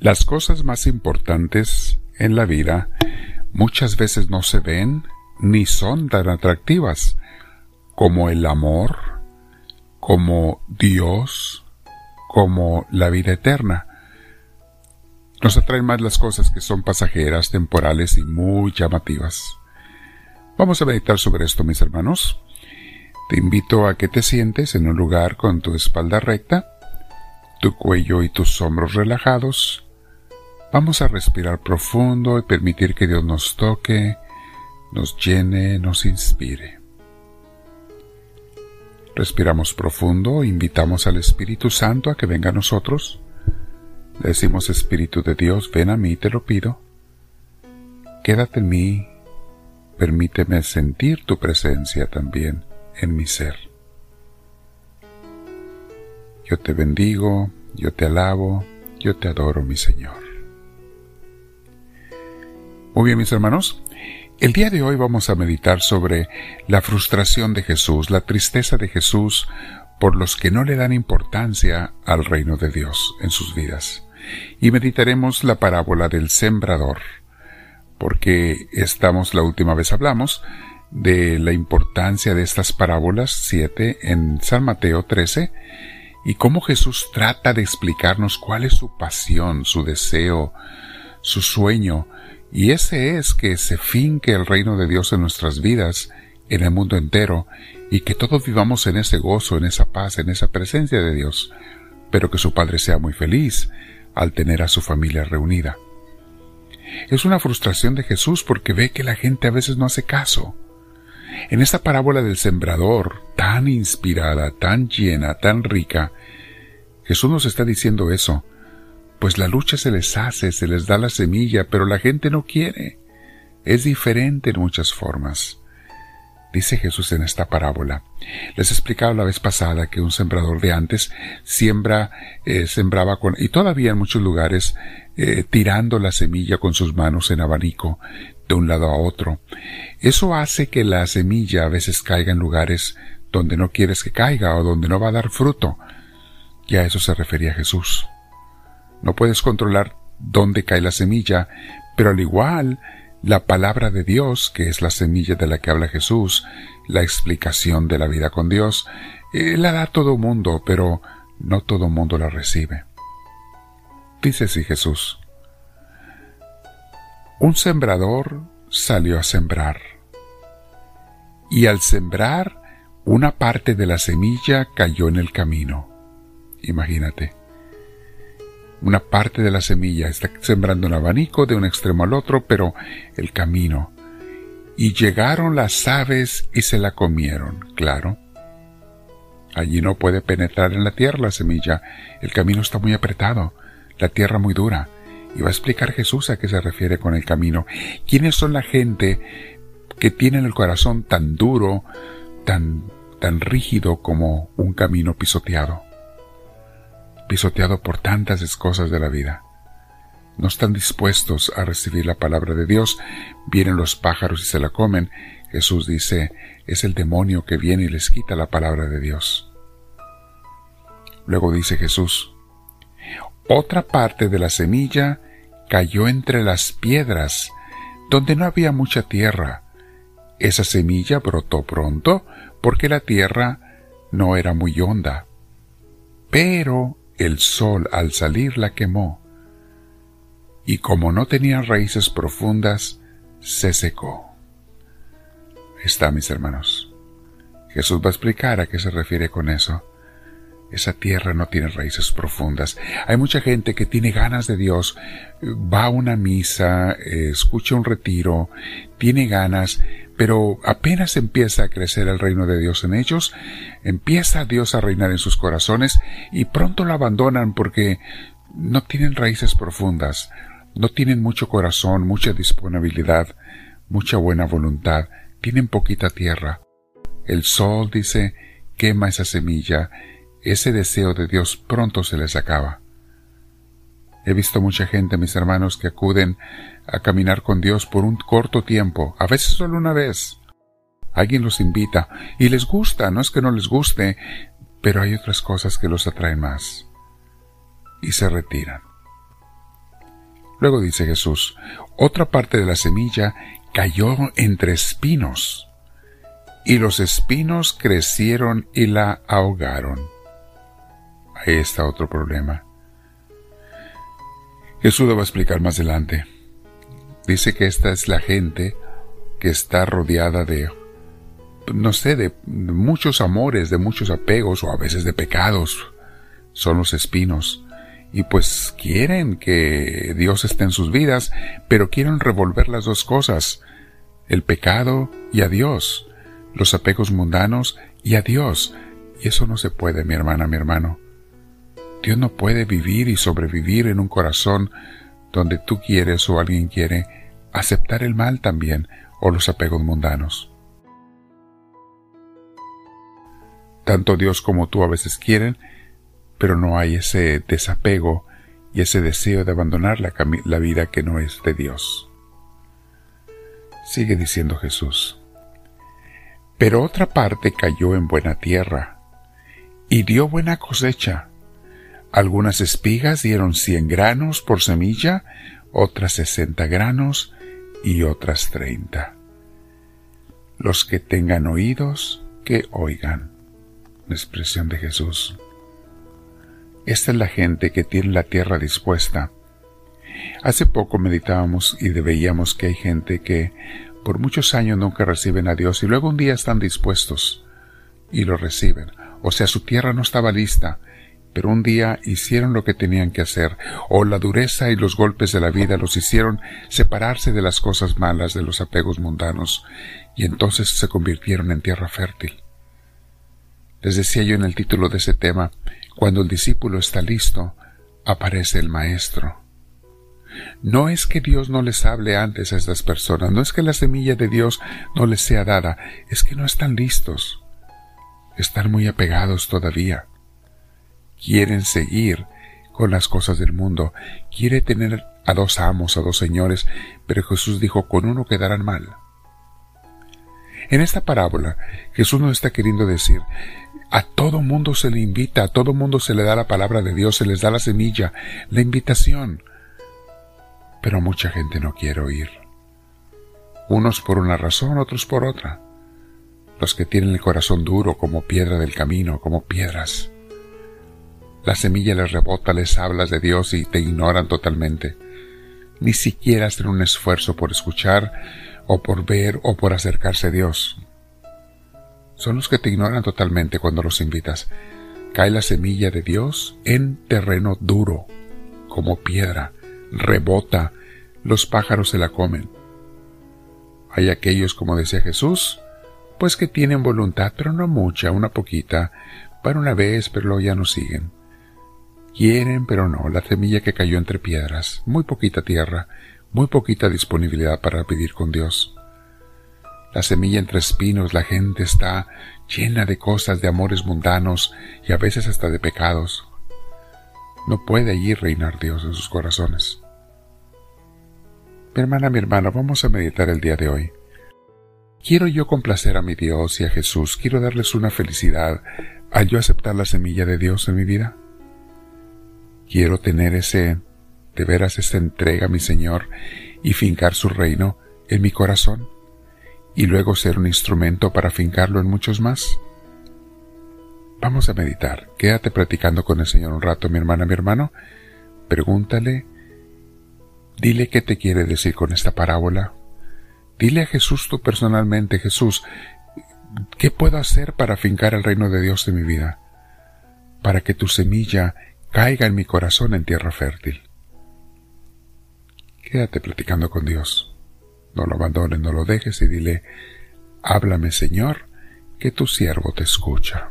Las cosas más importantes en la vida muchas veces no se ven ni son tan atractivas como el amor, como Dios, como la vida eterna. Nos atraen más las cosas que son pasajeras, temporales y muy llamativas. Vamos a meditar sobre esto, mis hermanos. Te invito a que te sientes en un lugar con tu espalda recta, tu cuello y tus hombros relajados. Vamos a respirar profundo y permitir que Dios nos toque, nos llene, nos inspire. Respiramos profundo, invitamos al Espíritu Santo a que venga a nosotros. Le decimos Espíritu de Dios, ven a mí, te lo pido. Quédate en mí, permíteme sentir tu presencia también en mi ser. Yo te bendigo, yo te alabo, yo te adoro, mi Señor. Muy bien, mis hermanos, el día de hoy vamos a meditar sobre la frustración de Jesús, la tristeza de Jesús por los que no le dan importancia al reino de Dios en sus vidas. Y meditaremos la parábola del sembrador, porque estamos, la última vez hablamos, de la importancia de estas parábolas, siete, en San Mateo 13, y cómo Jesús trata de explicarnos cuál es su pasión, su deseo, su sueño, y ese es que se finque el reino de Dios en nuestras vidas, en el mundo entero, y que todos vivamos en ese gozo, en esa paz, en esa presencia de Dios, pero que su Padre sea muy feliz al tener a su familia reunida. Es una frustración de Jesús porque ve que la gente a veces no hace caso. En esta parábola del sembrador, tan inspirada, tan llena, tan rica, Jesús nos está diciendo eso, pues la lucha se les hace, se les da la semilla, pero la gente no quiere. Es diferente en muchas formas. Dice Jesús en esta parábola. Les explicaba la vez pasada que un sembrador de antes siembra, eh, sembraba con, y todavía en muchos lugares, eh, tirando la semilla con sus manos en abanico, de un lado a otro. Eso hace que la semilla a veces caiga en lugares donde no quieres que caiga o donde no va a dar fruto. Y a eso se refería Jesús. No puedes controlar dónde cae la semilla, pero al igual, la palabra de Dios, que es la semilla de la que habla Jesús, la explicación de la vida con Dios, eh, la da todo mundo, pero no todo mundo la recibe. Dice así Jesús. Un sembrador salió a sembrar. Y al sembrar, una parte de la semilla cayó en el camino. Imagínate. Una parte de la semilla está sembrando un abanico de un extremo al otro, pero el camino. Y llegaron las aves y se la comieron, claro. Allí no puede penetrar en la tierra la semilla, el camino está muy apretado, la tierra muy dura. Y va a explicar Jesús a qué se refiere con el camino. ¿Quiénes son la gente que tienen el corazón tan duro, tan, tan rígido como un camino pisoteado? Pisoteado por tantas cosas de la vida. No están dispuestos a recibir la palabra de Dios, vienen los pájaros y se la comen. Jesús dice, es el demonio que viene y les quita la palabra de Dios. Luego dice Jesús, otra parte de la semilla cayó entre las piedras, donde no había mucha tierra. Esa semilla brotó pronto porque la tierra no era muy honda. Pero el sol al salir la quemó, y como no tenía raíces profundas, se secó. Está, mis hermanos. Jesús va a explicar a qué se refiere con eso. Esa tierra no tiene raíces profundas. Hay mucha gente que tiene ganas de Dios, va a una misa, escucha un retiro, tiene ganas, pero apenas empieza a crecer el reino de Dios en ellos, empieza Dios a reinar en sus corazones y pronto lo abandonan porque no tienen raíces profundas, no tienen mucho corazón, mucha disponibilidad, mucha buena voluntad, tienen poquita tierra. El sol, dice, quema esa semilla, ese deseo de Dios pronto se les acaba. He visto mucha gente, mis hermanos, que acuden a caminar con Dios por un corto tiempo, a veces solo una vez. Alguien los invita y les gusta, no es que no les guste, pero hay otras cosas que los atraen más. Y se retiran. Luego dice Jesús, otra parte de la semilla cayó entre espinos, y los espinos crecieron y la ahogaron. Ahí está otro problema. Jesús lo va a explicar más adelante. Dice que esta es la gente que está rodeada de, no sé, de muchos amores, de muchos apegos o a veces de pecados. Son los espinos y pues quieren que Dios esté en sus vidas, pero quieren revolver las dos cosas, el pecado y a Dios, los apegos mundanos y a Dios. Y eso no se puede, mi hermana, mi hermano. Dios no puede vivir y sobrevivir en un corazón donde tú quieres o alguien quiere aceptar el mal también o los apegos mundanos. Tanto Dios como tú a veces quieren pero no hay ese desapego y ese deseo de abandonar la, vida que no es de Dios. Sigue diciendo Jesús. Pero otra parte cayó en buena tierra y dio buena cosecha. Algunas espigas dieron cien granos por semilla, otras sesenta granos y otras treinta. Los que tengan oídos, que oigan. La expresión de Jesús. Esta es la gente que tiene la tierra dispuesta. Hace poco meditábamos y veíamos que hay gente que por muchos años nunca reciben a Dios y luego un día están dispuestos y lo reciben. O sea, su tierra no estaba lista, pero un día hicieron lo que tenían que hacer, o la dureza y los golpes de la vida los hicieron separarse de las cosas malas, de los apegos mundanos, y entonces se convirtieron en tierra fértil. Les decía yo en el título de ese tema, cuando el discípulo está listo, aparece el Maestro. No es que Dios no les hable antes a estas personas, no es que la semilla de Dios no les sea dada, es que no están listos. Están muy apegados todavía. Quieren seguir con las cosas del mundo, quiere tener a dos amos, a dos señores, pero Jesús dijo, con uno quedarán mal. En esta parábola, Jesús nos está queriendo decir, a todo mundo se le invita, a todo mundo se le da la palabra de Dios, se les da la semilla, la invitación. Pero mucha gente no quiere oír. Unos por una razón, otros por otra. Los que tienen el corazón duro como piedra del camino, como piedras. La semilla les rebota, les hablas de Dios y te ignoran totalmente. Ni siquiera hacen un esfuerzo por escuchar o por ver o por acercarse a Dios son los que te ignoran totalmente cuando los invitas. Cae la semilla de Dios en terreno duro, como piedra, rebota, los pájaros se la comen. Hay aquellos, como decía Jesús, pues que tienen voluntad, pero no mucha, una poquita, para una vez, pero ya no siguen. Quieren, pero no, la semilla que cayó entre piedras, muy poquita tierra, muy poquita disponibilidad para pedir con Dios la semilla entre espinos, la gente está llena de cosas, de amores mundanos y a veces hasta de pecados. No puede allí reinar Dios en sus corazones. Mi hermana, mi hermano, vamos a meditar el día de hoy. Quiero yo complacer a mi Dios y a Jesús, quiero darles una felicidad al yo aceptar la semilla de Dios en mi vida. Quiero tener ese, de veras, esa entrega mi Señor y fincar su reino en mi corazón y luego ser un instrumento para fincarlo en muchos más? Vamos a meditar. Quédate platicando con el Señor un rato, mi hermana, mi hermano. Pregúntale. Dile qué te quiere decir con esta parábola. Dile a Jesús tú personalmente, Jesús, ¿qué puedo hacer para fincar el reino de Dios en mi vida? Para que tu semilla caiga en mi corazón en tierra fértil. Quédate platicando con Dios. No lo abandones, no lo dejes y dile, háblame Señor, que tu siervo te escucha.